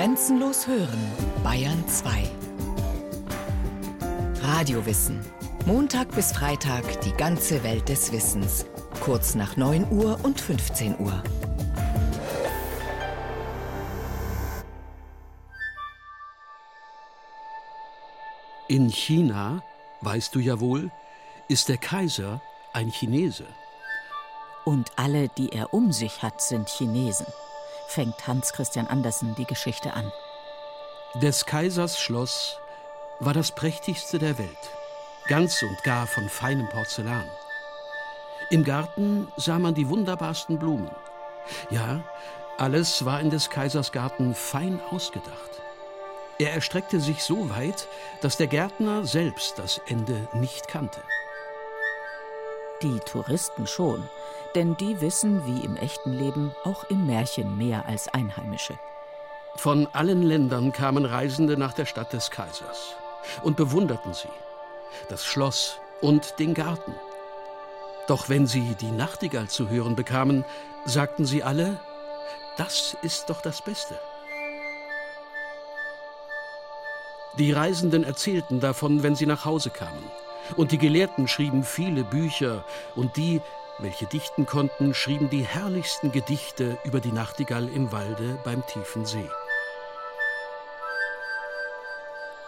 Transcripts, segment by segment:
Grenzenlos hören, Bayern 2. Radiowissen. Montag bis Freitag die ganze Welt des Wissens. Kurz nach 9 Uhr und 15 Uhr. In China, weißt du ja wohl, ist der Kaiser ein Chinese. Und alle, die er um sich hat, sind Chinesen, fängt Hans Christian Andersen die Geschichte an. Des Kaisers Schloss war das prächtigste der Welt, ganz und gar von feinem Porzellan. Im Garten sah man die wunderbarsten Blumen. Ja, alles war in des Kaisers Garten fein ausgedacht. Er erstreckte sich so weit, dass der Gärtner selbst das Ende nicht kannte. Die Touristen schon, denn die wissen, wie im echten Leben, auch im Märchen mehr als Einheimische. Von allen Ländern kamen Reisende nach der Stadt des Kaisers und bewunderten sie, das Schloss und den Garten. Doch wenn sie die Nachtigall zu hören bekamen, sagten sie alle, das ist doch das Beste. Die Reisenden erzählten davon, wenn sie nach Hause kamen. Und die Gelehrten schrieben viele Bücher, und die, welche dichten konnten, schrieben die herrlichsten Gedichte über die Nachtigall im Walde beim tiefen See.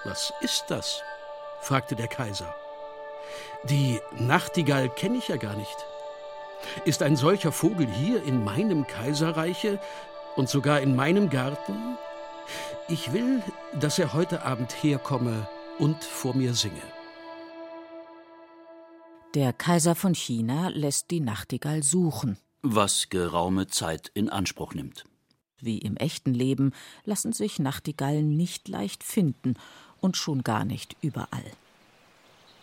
Was ist das? fragte der Kaiser. Die Nachtigall kenne ich ja gar nicht. Ist ein solcher Vogel hier in meinem Kaiserreiche und sogar in meinem Garten? Ich will, dass er heute Abend herkomme und vor mir singe. Der Kaiser von China lässt die Nachtigall suchen. Was geraume Zeit in Anspruch nimmt. Wie im echten Leben lassen sich Nachtigallen nicht leicht finden und schon gar nicht überall.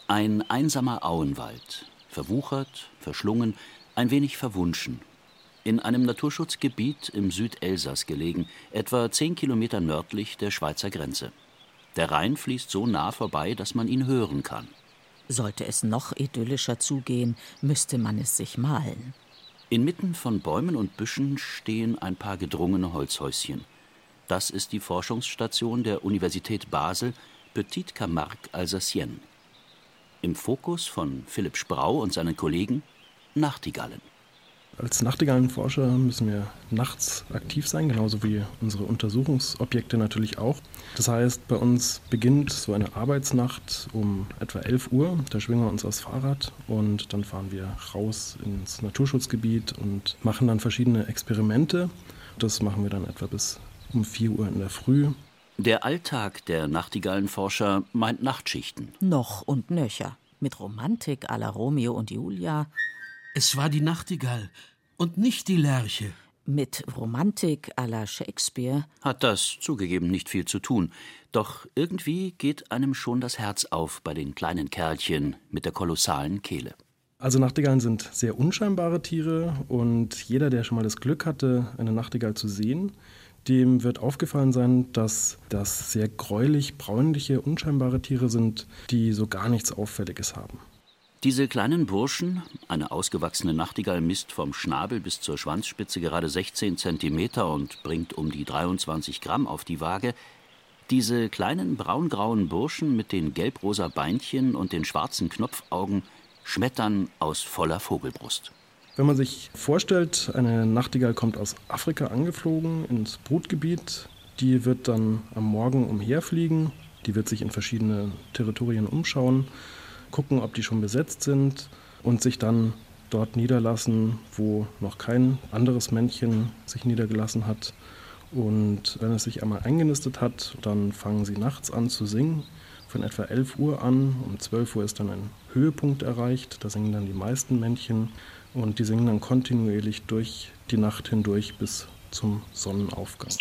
Ein einsamer Auenwald, verwuchert, verschlungen, ein wenig verwunschen in einem Naturschutzgebiet im Südelsass gelegen, etwa zehn Kilometer nördlich der Schweizer Grenze. Der Rhein fließt so nah vorbei, dass man ihn hören kann. Sollte es noch idyllischer zugehen, müsste man es sich malen. Inmitten von Bäumen und Büschen stehen ein paar gedrungene Holzhäuschen. Das ist die Forschungsstation der Universität Basel, Petite Camargue Alsacienne. Im Fokus von Philipp Sprau und seinen Kollegen Nachtigallen. Als Nachtigallenforscher müssen wir nachts aktiv sein, genauso wie unsere Untersuchungsobjekte natürlich auch. Das heißt, bei uns beginnt so eine Arbeitsnacht um etwa 11 Uhr. Da schwingen wir uns aufs Fahrrad und dann fahren wir raus ins Naturschutzgebiet und machen dann verschiedene Experimente. Das machen wir dann etwa bis um 4 Uhr in der Früh. Der Alltag der Nachtigallenforscher meint Nachtschichten. Noch und nöcher. Mit Romantik à la Romeo und Julia es war die Nachtigall und nicht die Lerche. Mit Romantik à la Shakespeare hat das zugegeben nicht viel zu tun. Doch irgendwie geht einem schon das Herz auf bei den kleinen Kerlchen mit der kolossalen Kehle. Also Nachtigallen sind sehr unscheinbare Tiere und jeder, der schon mal das Glück hatte, eine Nachtigall zu sehen, dem wird aufgefallen sein, dass das sehr gräulich bräunliche, unscheinbare Tiere sind, die so gar nichts Auffälliges haben. Diese kleinen Burschen, eine ausgewachsene Nachtigall misst vom Schnabel bis zur Schwanzspitze gerade 16 Zentimeter und bringt um die 23 Gramm auf die Waage, diese kleinen braungrauen Burschen mit den gelbrosa Beinchen und den schwarzen Knopfaugen schmettern aus voller Vogelbrust. Wenn man sich vorstellt, eine Nachtigall kommt aus Afrika angeflogen ins Brutgebiet, die wird dann am Morgen umherfliegen, die wird sich in verschiedene Territorien umschauen gucken, ob die schon besetzt sind und sich dann dort niederlassen, wo noch kein anderes Männchen sich niedergelassen hat. Und wenn es sich einmal eingenistet hat, dann fangen sie nachts an zu singen, von etwa 11 Uhr an. Um 12 Uhr ist dann ein Höhepunkt erreicht, da singen dann die meisten Männchen und die singen dann kontinuierlich durch die Nacht hindurch bis zum Sonnenaufgang.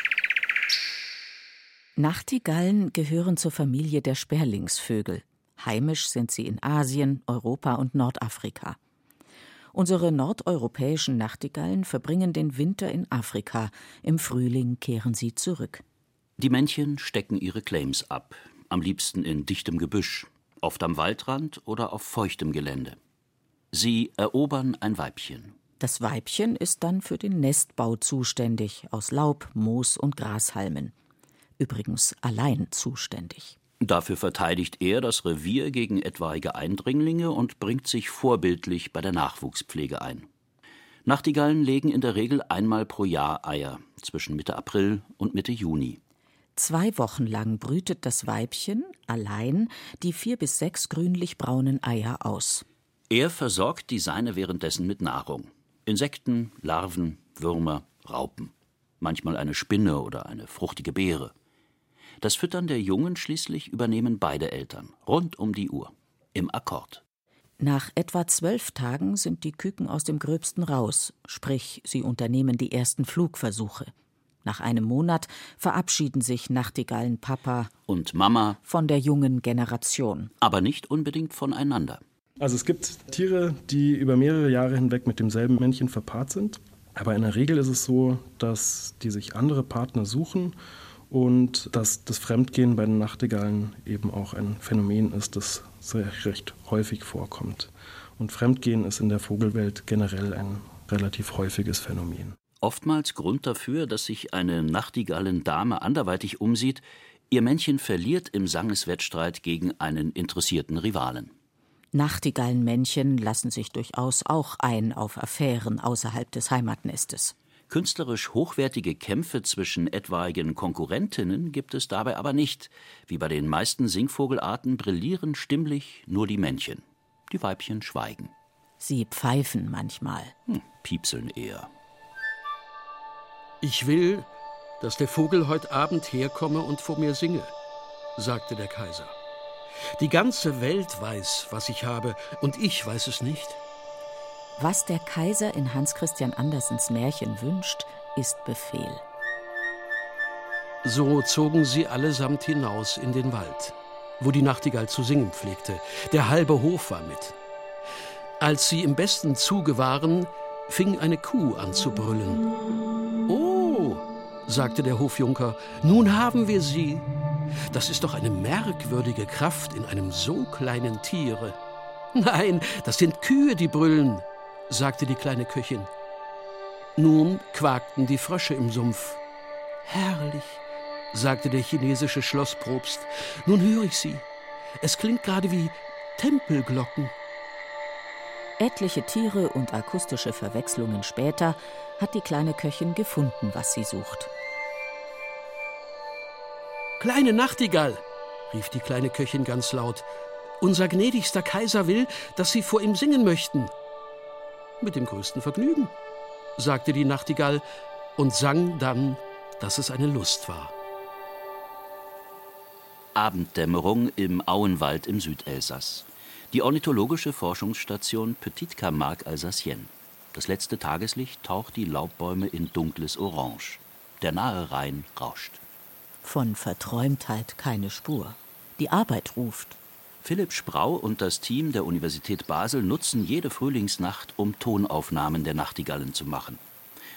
Nachtigallen gehören zur Familie der Sperlingsvögel. Heimisch sind sie in Asien, Europa und Nordafrika. Unsere nordeuropäischen Nachtigallen verbringen den Winter in Afrika, im Frühling kehren sie zurück. Die Männchen stecken ihre Claims ab, am liebsten in dichtem Gebüsch, oft am Waldrand oder auf feuchtem Gelände. Sie erobern ein Weibchen. Das Weibchen ist dann für den Nestbau zuständig, aus Laub, Moos und Grashalmen. übrigens allein zuständig. Dafür verteidigt er das Revier gegen etwaige Eindringlinge und bringt sich vorbildlich bei der Nachwuchspflege ein. Nachtigallen legen in der Regel einmal pro Jahr Eier, zwischen Mitte April und Mitte Juni. Zwei Wochen lang brütet das Weibchen allein die vier bis sechs grünlich-braunen Eier aus. Er versorgt die Seine währenddessen mit Nahrung. Insekten, Larven, Würmer, Raupen. Manchmal eine Spinne oder eine fruchtige Beere. Das Füttern der Jungen schließlich übernehmen beide Eltern, rund um die Uhr, im Akkord. Nach etwa zwölf Tagen sind die Küken aus dem Gröbsten raus, sprich, sie unternehmen die ersten Flugversuche. Nach einem Monat verabschieden sich Nachtigallen Papa und Mama von der jungen Generation. Aber nicht unbedingt voneinander. Also es gibt Tiere, die über mehrere Jahre hinweg mit demselben Männchen verpaart sind. Aber in der Regel ist es so, dass die sich andere Partner suchen und dass das Fremdgehen bei den Nachtigallen eben auch ein Phänomen ist, das recht häufig vorkommt. Und Fremdgehen ist in der Vogelwelt generell ein relativ häufiges Phänomen. Oftmals Grund dafür, dass sich eine Nachtigallendame anderweitig umsieht, ihr Männchen verliert im Sangeswettstreit gegen einen interessierten Rivalen. Nachtigallenmännchen lassen sich durchaus auch ein auf Affären außerhalb des Heimatnestes. Künstlerisch hochwertige Kämpfe zwischen etwaigen Konkurrentinnen gibt es dabei aber nicht. Wie bei den meisten Singvogelarten brillieren stimmlich nur die Männchen. Die Weibchen schweigen. Sie pfeifen manchmal. Hm, piepseln eher. Ich will, dass der Vogel heute Abend herkomme und vor mir singe, sagte der Kaiser. Die ganze Welt weiß, was ich habe, und ich weiß es nicht. Was der Kaiser in Hans Christian Andersens Märchen wünscht, ist Befehl. So zogen sie allesamt hinaus in den Wald, wo die Nachtigall zu singen pflegte. Der halbe Hof war mit. Als sie im besten Zuge waren, fing eine Kuh an zu brüllen. Oh, sagte der Hofjunker, nun haben wir sie. Das ist doch eine merkwürdige Kraft in einem so kleinen Tiere. Nein, das sind Kühe, die brüllen, sagte die kleine Köchin. Nun quakten die Frösche im Sumpf. Herrlich, sagte der chinesische Schlossprobst. Nun höre ich sie. Es klingt gerade wie Tempelglocken. Etliche Tiere und akustische Verwechslungen später hat die kleine Köchin gefunden, was sie sucht. Kleine Nachtigall, rief die kleine Köchin ganz laut, unser gnädigster Kaiser will, dass Sie vor ihm singen möchten. Mit dem größten Vergnügen, sagte die Nachtigall und sang dann, dass es eine Lust war. Abenddämmerung im Auenwald im Südelsass. Die ornithologische Forschungsstation Petite Camargue Alsacienne. Das letzte Tageslicht taucht die Laubbäume in dunkles Orange. Der nahe Rhein rauscht. Von Verträumtheit keine Spur. Die Arbeit ruft. Philipp Sprau und das Team der Universität Basel nutzen jede Frühlingsnacht, um Tonaufnahmen der Nachtigallen zu machen.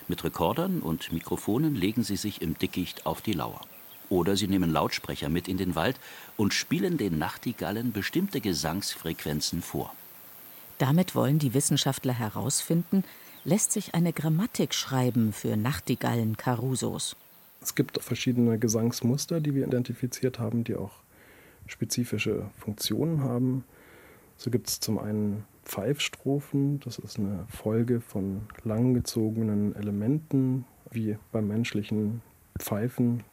Mit Rekordern und Mikrofonen legen sie sich im Dickicht auf die Lauer. Oder sie nehmen Lautsprecher mit in den Wald und spielen den Nachtigallen bestimmte Gesangsfrequenzen vor. Damit wollen die Wissenschaftler herausfinden, lässt sich eine Grammatik schreiben für Nachtigallen Carusos. Es gibt verschiedene Gesangsmuster, die wir identifiziert haben, die auch spezifische Funktionen haben. So gibt es zum einen Pfeifstrophen, das ist eine Folge von langgezogenen Elementen, wie beim menschlichen Pfeifen.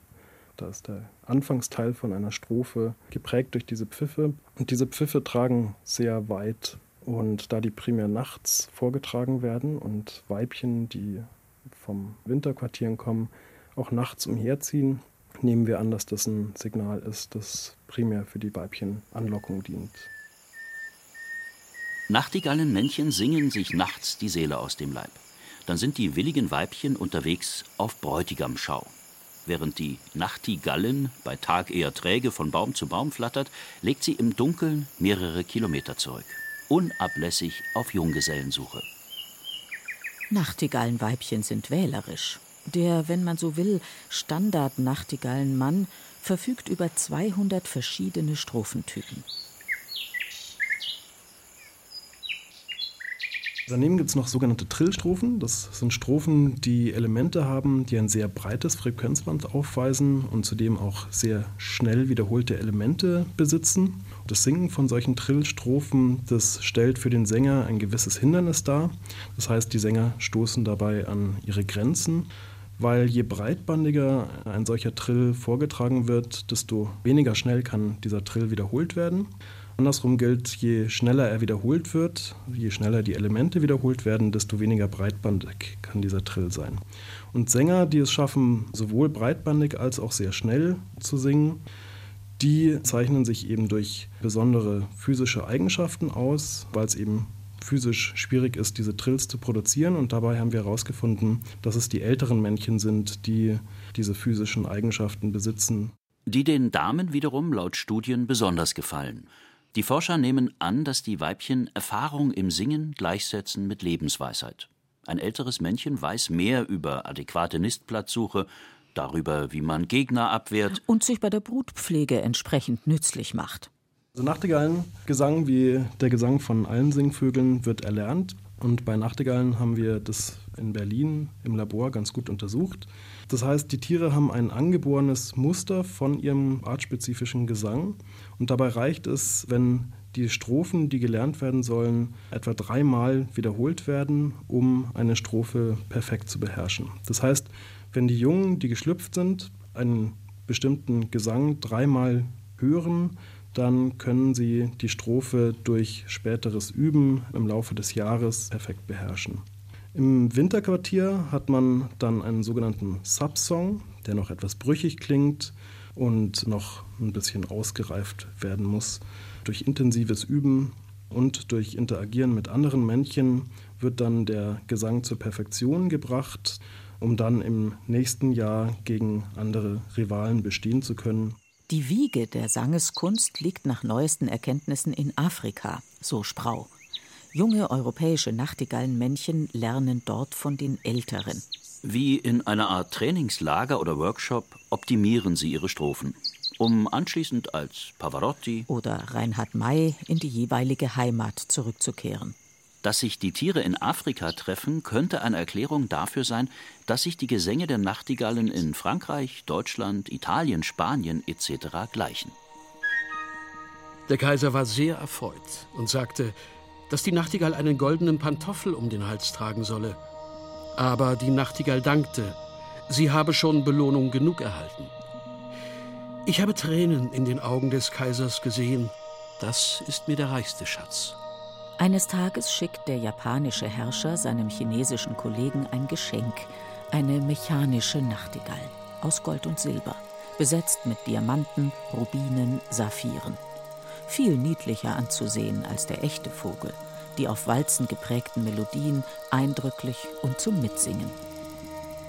Da ist der Anfangsteil von einer Strophe geprägt durch diese Pfiffe. Und diese Pfiffe tragen sehr weit. Und da die primär nachts vorgetragen werden und Weibchen, die vom Winterquartieren kommen, auch nachts umherziehen, nehmen wir an, dass das ein Signal ist, das primär für die Weibchenanlockung dient. Nachtigallenmännchen singen sich nachts die Seele aus dem Leib. Dann sind die willigen Weibchen unterwegs auf Bräutigamschau. Während die Nachtigallen bei Tag eher träge von Baum zu Baum flattert, legt sie im Dunkeln mehrere Kilometer zurück. Unablässig auf Junggesellensuche. Nachtigallenweibchen sind wählerisch. Der, wenn man so will, Standard-Nachtigallenmann verfügt über 200 verschiedene Strophentypen. Daneben gibt es noch sogenannte Trillstrophen. Das sind Strophen, die Elemente haben, die ein sehr breites Frequenzband aufweisen und zudem auch sehr schnell wiederholte Elemente besitzen. Das Singen von solchen Trillstrophen, das stellt für den Sänger ein gewisses Hindernis dar. Das heißt, die Sänger stoßen dabei an ihre Grenzen weil je breitbandiger ein solcher Trill vorgetragen wird, desto weniger schnell kann dieser Trill wiederholt werden. Andersrum gilt, je schneller er wiederholt wird, je schneller die Elemente wiederholt werden, desto weniger breitbandig kann dieser Trill sein. Und Sänger, die es schaffen, sowohl breitbandig als auch sehr schnell zu singen, die zeichnen sich eben durch besondere physische Eigenschaften aus, weil es eben physisch schwierig ist, diese Trills zu produzieren. Und dabei haben wir herausgefunden, dass es die älteren Männchen sind, die diese physischen Eigenschaften besitzen. Die den Damen wiederum laut Studien besonders gefallen. Die Forscher nehmen an, dass die Weibchen Erfahrung im Singen gleichsetzen mit Lebensweisheit. Ein älteres Männchen weiß mehr über adäquate Nistplatzsuche, darüber, wie man Gegner abwehrt und sich bei der Brutpflege entsprechend nützlich macht. Also Nachtigallengesang, wie der Gesang von allen Singvögeln, wird erlernt. Und bei Nachtigallen haben wir das in Berlin im Labor ganz gut untersucht. Das heißt, die Tiere haben ein angeborenes Muster von ihrem artspezifischen Gesang. Und dabei reicht es, wenn die Strophen, die gelernt werden sollen, etwa dreimal wiederholt werden, um eine Strophe perfekt zu beherrschen. Das heißt, wenn die Jungen, die geschlüpft sind, einen bestimmten Gesang dreimal hören, dann können Sie die Strophe durch späteres Üben im Laufe des Jahres perfekt beherrschen. Im Winterquartier hat man dann einen sogenannten Subsong, der noch etwas brüchig klingt und noch ein bisschen ausgereift werden muss. Durch intensives Üben und durch Interagieren mit anderen Männchen wird dann der Gesang zur Perfektion gebracht, um dann im nächsten Jahr gegen andere Rivalen bestehen zu können. Die Wiege der Sangeskunst liegt nach neuesten Erkenntnissen in Afrika, so Sprau. Junge europäische Nachtigallenmännchen lernen dort von den Älteren. Wie in einer Art Trainingslager oder Workshop optimieren sie ihre Strophen, um anschließend als Pavarotti oder Reinhard May in die jeweilige Heimat zurückzukehren. Dass sich die Tiere in Afrika treffen, könnte eine Erklärung dafür sein, dass sich die Gesänge der Nachtigallen in Frankreich, Deutschland, Italien, Spanien etc. gleichen. Der Kaiser war sehr erfreut und sagte, dass die Nachtigall einen goldenen Pantoffel um den Hals tragen solle. Aber die Nachtigall dankte, sie habe schon Belohnung genug erhalten. Ich habe Tränen in den Augen des Kaisers gesehen. Das ist mir der reichste Schatz. Eines Tages schickt der japanische Herrscher seinem chinesischen Kollegen ein Geschenk, eine mechanische Nachtigall aus Gold und Silber, besetzt mit Diamanten, Rubinen, Saphiren. Viel niedlicher anzusehen als der echte Vogel, die auf Walzen geprägten Melodien eindrücklich und zum Mitsingen.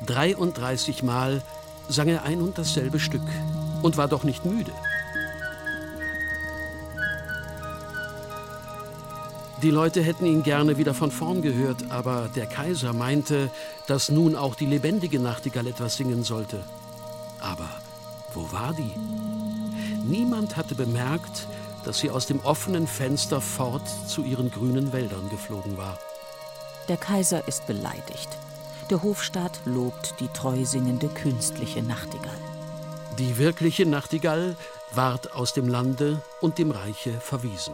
33 Mal sang er ein und dasselbe Stück und war doch nicht müde. Die Leute hätten ihn gerne wieder von vorn gehört, aber der Kaiser meinte, dass nun auch die lebendige Nachtigall etwas singen sollte. Aber wo war die? Niemand hatte bemerkt, dass sie aus dem offenen Fenster fort zu ihren grünen Wäldern geflogen war. Der Kaiser ist beleidigt. Der Hofstaat lobt die treu singende künstliche Nachtigall. Die wirkliche Nachtigall ward aus dem Lande und dem Reiche verwiesen.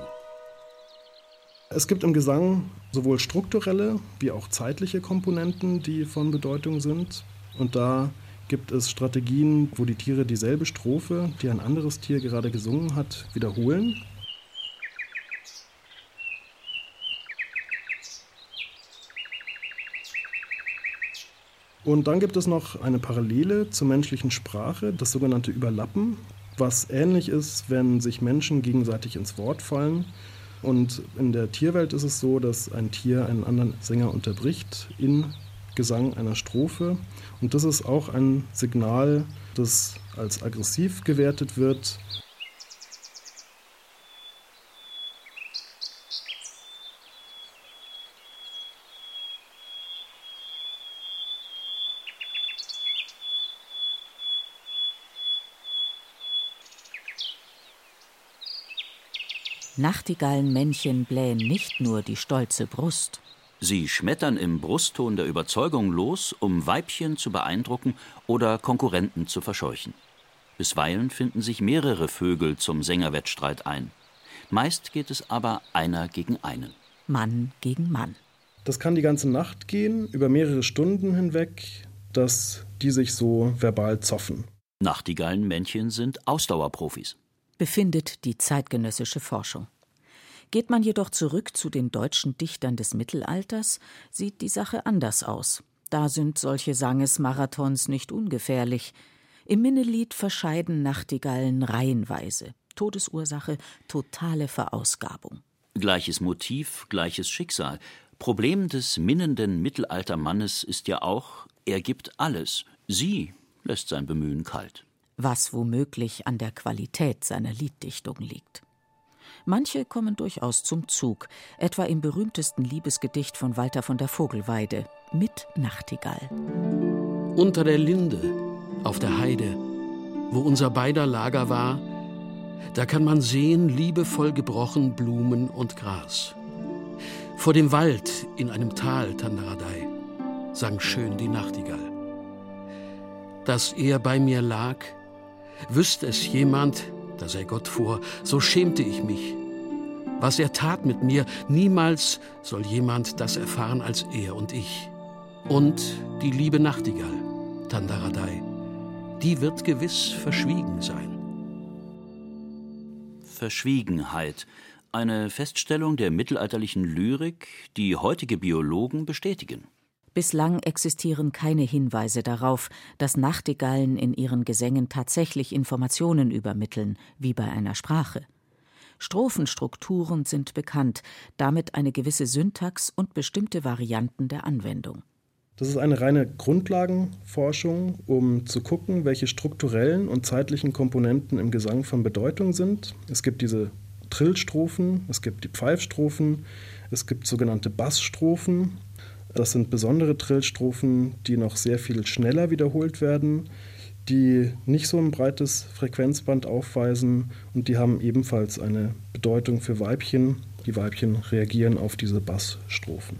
Es gibt im Gesang sowohl strukturelle wie auch zeitliche Komponenten, die von Bedeutung sind. Und da gibt es Strategien, wo die Tiere dieselbe Strophe, die ein anderes Tier gerade gesungen hat, wiederholen. Und dann gibt es noch eine Parallele zur menschlichen Sprache, das sogenannte Überlappen, was ähnlich ist, wenn sich Menschen gegenseitig ins Wort fallen. Und in der Tierwelt ist es so, dass ein Tier einen anderen Sänger unterbricht in Gesang einer Strophe. Und das ist auch ein Signal, das als aggressiv gewertet wird. Nachtigallenmännchen blähen nicht nur die stolze Brust. Sie schmettern im Brustton der Überzeugung los, um Weibchen zu beeindrucken oder Konkurrenten zu verscheuchen. Bisweilen finden sich mehrere Vögel zum Sängerwettstreit ein. Meist geht es aber einer gegen einen. Mann gegen Mann. Das kann die ganze Nacht gehen, über mehrere Stunden hinweg, dass die sich so verbal zoffen. Nachtigallenmännchen sind Ausdauerprofis. Befindet die zeitgenössische Forschung. Geht man jedoch zurück zu den deutschen Dichtern des Mittelalters, sieht die Sache anders aus. Da sind solche Sangesmarathons nicht ungefährlich. Im Minnelied verscheiden Nachtigallen reihenweise. Todesursache totale Verausgabung. Gleiches Motiv, gleiches Schicksal. Problem des minnenden Mittelaltermannes ist ja auch, er gibt alles. Sie lässt sein Bemühen kalt. Was womöglich an der Qualität seiner Lieddichtung liegt. Manche kommen durchaus zum Zug, etwa im berühmtesten Liebesgedicht von Walter von der Vogelweide mit Nachtigall. Unter der Linde, auf der Heide, wo unser beider Lager war, da kann man sehen, liebevoll gebrochen Blumen und Gras. Vor dem Wald in einem Tal Tandaradei sang schön die Nachtigall. Dass er bei mir lag, wüsste es jemand, da sei Gott vor, so schämte ich mich. Was er tat mit mir, niemals soll jemand das erfahren als er und ich. Und die liebe Nachtigall, Tandaradai, die wird gewiss verschwiegen sein. Verschwiegenheit, eine Feststellung der mittelalterlichen Lyrik, die heutige Biologen bestätigen. Bislang existieren keine Hinweise darauf, dass Nachtigallen in ihren Gesängen tatsächlich Informationen übermitteln, wie bei einer Sprache. Strophenstrukturen sind bekannt, damit eine gewisse Syntax und bestimmte Varianten der Anwendung. Das ist eine reine Grundlagenforschung, um zu gucken, welche strukturellen und zeitlichen Komponenten im Gesang von Bedeutung sind. Es gibt diese Trillstrophen, es gibt die Pfeifstrophen, es gibt sogenannte Bassstrophen, das sind besondere Trillstrophen, die noch sehr viel schneller wiederholt werden, die nicht so ein breites Frequenzband aufweisen und die haben ebenfalls eine Bedeutung für Weibchen. Die Weibchen reagieren auf diese Bassstrophen.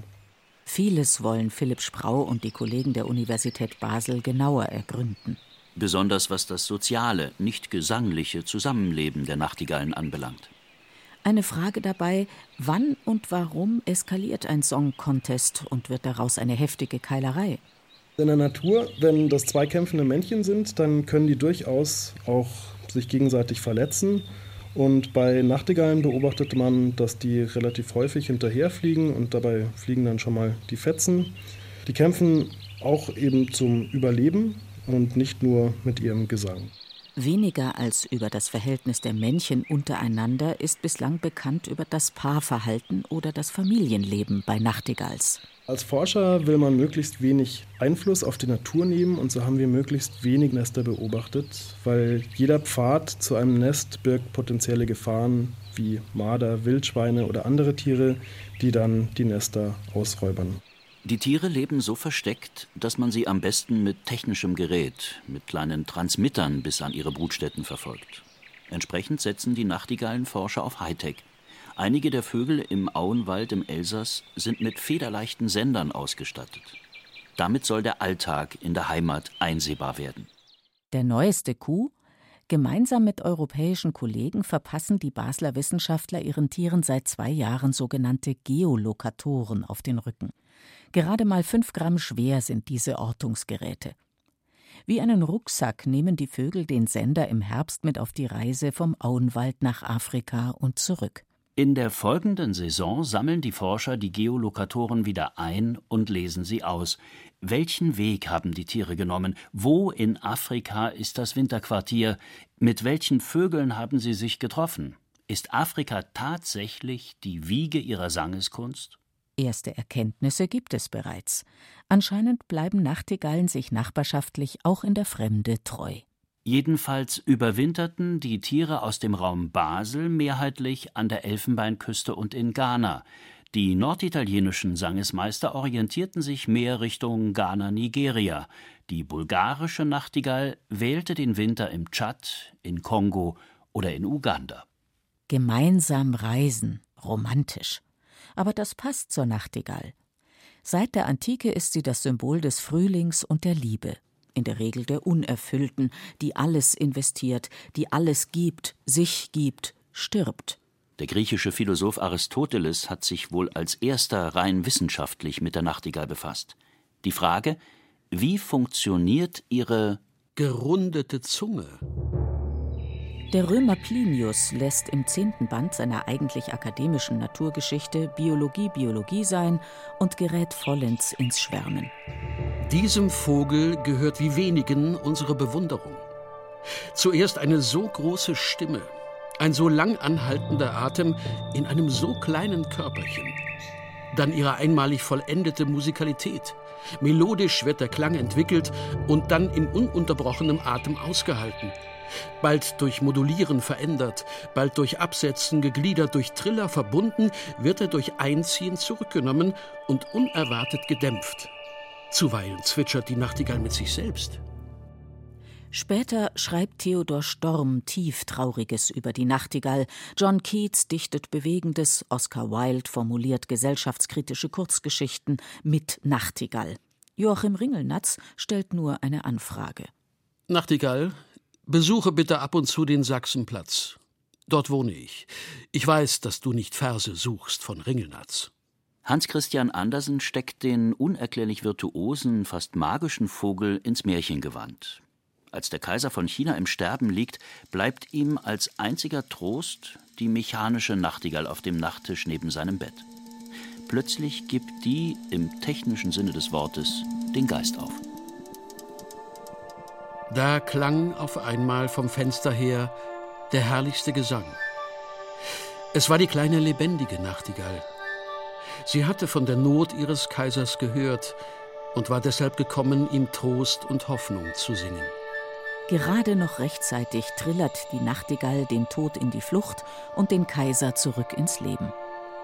Vieles wollen Philipp Sprau und die Kollegen der Universität Basel genauer ergründen. Besonders was das soziale, nicht gesangliche Zusammenleben der Nachtigallen anbelangt. Eine Frage dabei, wann und warum eskaliert ein Song Contest und wird daraus eine heftige Keilerei? In der Natur, wenn das zwei kämpfende Männchen sind, dann können die durchaus auch sich gegenseitig verletzen. Und bei Nachtigallen beobachtete man, dass die relativ häufig hinterherfliegen und dabei fliegen dann schon mal die Fetzen. Die kämpfen auch eben zum Überleben und nicht nur mit ihrem Gesang. Weniger als über das Verhältnis der Männchen untereinander ist bislang bekannt über das Paarverhalten oder das Familienleben bei Nachtigalls. Als Forscher will man möglichst wenig Einfluss auf die Natur nehmen und so haben wir möglichst wenig Nester beobachtet, weil jeder Pfad zu einem Nest birgt potenzielle Gefahren wie Marder, Wildschweine oder andere Tiere, die dann die Nester ausräubern. Die Tiere leben so versteckt, dass man sie am besten mit technischem Gerät, mit kleinen Transmittern bis an ihre Brutstätten verfolgt. Entsprechend setzen die Nachtigallenforscher auf Hightech. Einige der Vögel im Auenwald im Elsass sind mit federleichten Sendern ausgestattet. Damit soll der Alltag in der Heimat einsehbar werden. Der neueste Coup? Gemeinsam mit europäischen Kollegen verpassen die Basler Wissenschaftler ihren Tieren seit zwei Jahren sogenannte Geolokatoren auf den Rücken. Gerade mal fünf Gramm schwer sind diese Ortungsgeräte. Wie einen Rucksack nehmen die Vögel den Sender im Herbst mit auf die Reise vom Auenwald nach Afrika und zurück. In der folgenden Saison sammeln die Forscher die Geolokatoren wieder ein und lesen sie aus. Welchen Weg haben die Tiere genommen? Wo in Afrika ist das Winterquartier? Mit welchen Vögeln haben sie sich getroffen? Ist Afrika tatsächlich die Wiege ihrer Sangeskunst? Erste Erkenntnisse gibt es bereits. Anscheinend bleiben Nachtigallen sich nachbarschaftlich auch in der Fremde treu. Jedenfalls überwinterten die Tiere aus dem Raum Basel mehrheitlich an der Elfenbeinküste und in Ghana. Die norditalienischen Sangesmeister orientierten sich mehr Richtung Ghana-Nigeria. Die bulgarische Nachtigall wählte den Winter im Tschad, in Kongo oder in Uganda. Gemeinsam reisen, romantisch aber das passt zur Nachtigall. Seit der Antike ist sie das Symbol des Frühlings und der Liebe, in der Regel der Unerfüllten, die alles investiert, die alles gibt, sich gibt, stirbt. Der griechische Philosoph Aristoteles hat sich wohl als erster rein wissenschaftlich mit der Nachtigall befasst. Die Frage, wie funktioniert ihre gerundete Zunge? Der Römer Plinius lässt im zehnten Band seiner eigentlich akademischen Naturgeschichte Biologie Biologie sein und gerät vollends ins Schwärmen. Diesem Vogel gehört wie wenigen unsere Bewunderung. Zuerst eine so große Stimme, ein so lang anhaltender Atem in einem so kleinen Körperchen. Dann ihre einmalig vollendete Musikalität. Melodisch wird der Klang entwickelt und dann in ununterbrochenem Atem ausgehalten – bald durch Modulieren verändert, bald durch Absetzen gegliedert, durch Triller verbunden, wird er durch Einziehen zurückgenommen und unerwartet gedämpft. Zuweilen zwitschert die Nachtigall mit sich selbst. Später schreibt Theodor Storm tieftrauriges über die Nachtigall, John Keats dichtet bewegendes, Oscar Wilde formuliert gesellschaftskritische Kurzgeschichten mit Nachtigall. Joachim Ringelnatz stellt nur eine Anfrage. Nachtigall, Besuche bitte ab und zu den Sachsenplatz. Dort wohne ich. Ich weiß, dass du nicht Verse suchst von Ringelnatz. Hans Christian Andersen steckt den unerklärlich virtuosen, fast magischen Vogel ins Märchengewand. Als der Kaiser von China im Sterben liegt, bleibt ihm als einziger Trost die mechanische Nachtigall auf dem Nachttisch neben seinem Bett. Plötzlich gibt die, im technischen Sinne des Wortes, den Geist auf. Da klang auf einmal vom Fenster her der herrlichste Gesang. Es war die kleine lebendige Nachtigall. Sie hatte von der Not ihres Kaisers gehört und war deshalb gekommen, ihm Trost und Hoffnung zu singen. Gerade noch rechtzeitig trillert die Nachtigall den Tod in die Flucht und den Kaiser zurück ins Leben.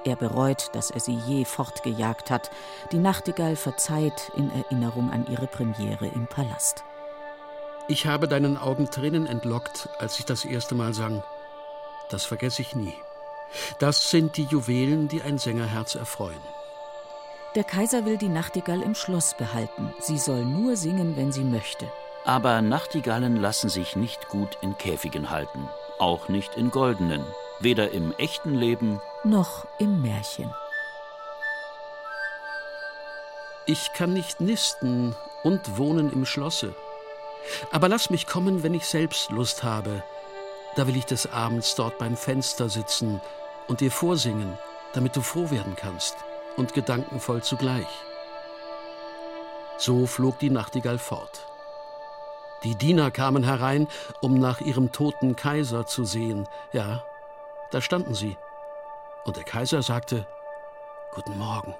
Er bereut, dass er sie je fortgejagt hat. Die Nachtigall verzeiht in Erinnerung an ihre Premiere im Palast. Ich habe deinen Augen Tränen entlockt, als ich das erste Mal sang. Das vergesse ich nie. Das sind die Juwelen, die ein Sängerherz erfreuen. Der Kaiser will die Nachtigall im Schloss behalten. Sie soll nur singen, wenn sie möchte. Aber Nachtigallen lassen sich nicht gut in Käfigen halten, auch nicht in goldenen, weder im echten Leben noch im Märchen. Ich kann nicht nisten und wohnen im Schlosse. Aber lass mich kommen, wenn ich selbst Lust habe. Da will ich des Abends dort beim Fenster sitzen und dir vorsingen, damit du froh werden kannst und gedankenvoll zugleich. So flog die Nachtigall fort. Die Diener kamen herein, um nach ihrem toten Kaiser zu sehen. Ja, da standen sie. Und der Kaiser sagte, Guten Morgen.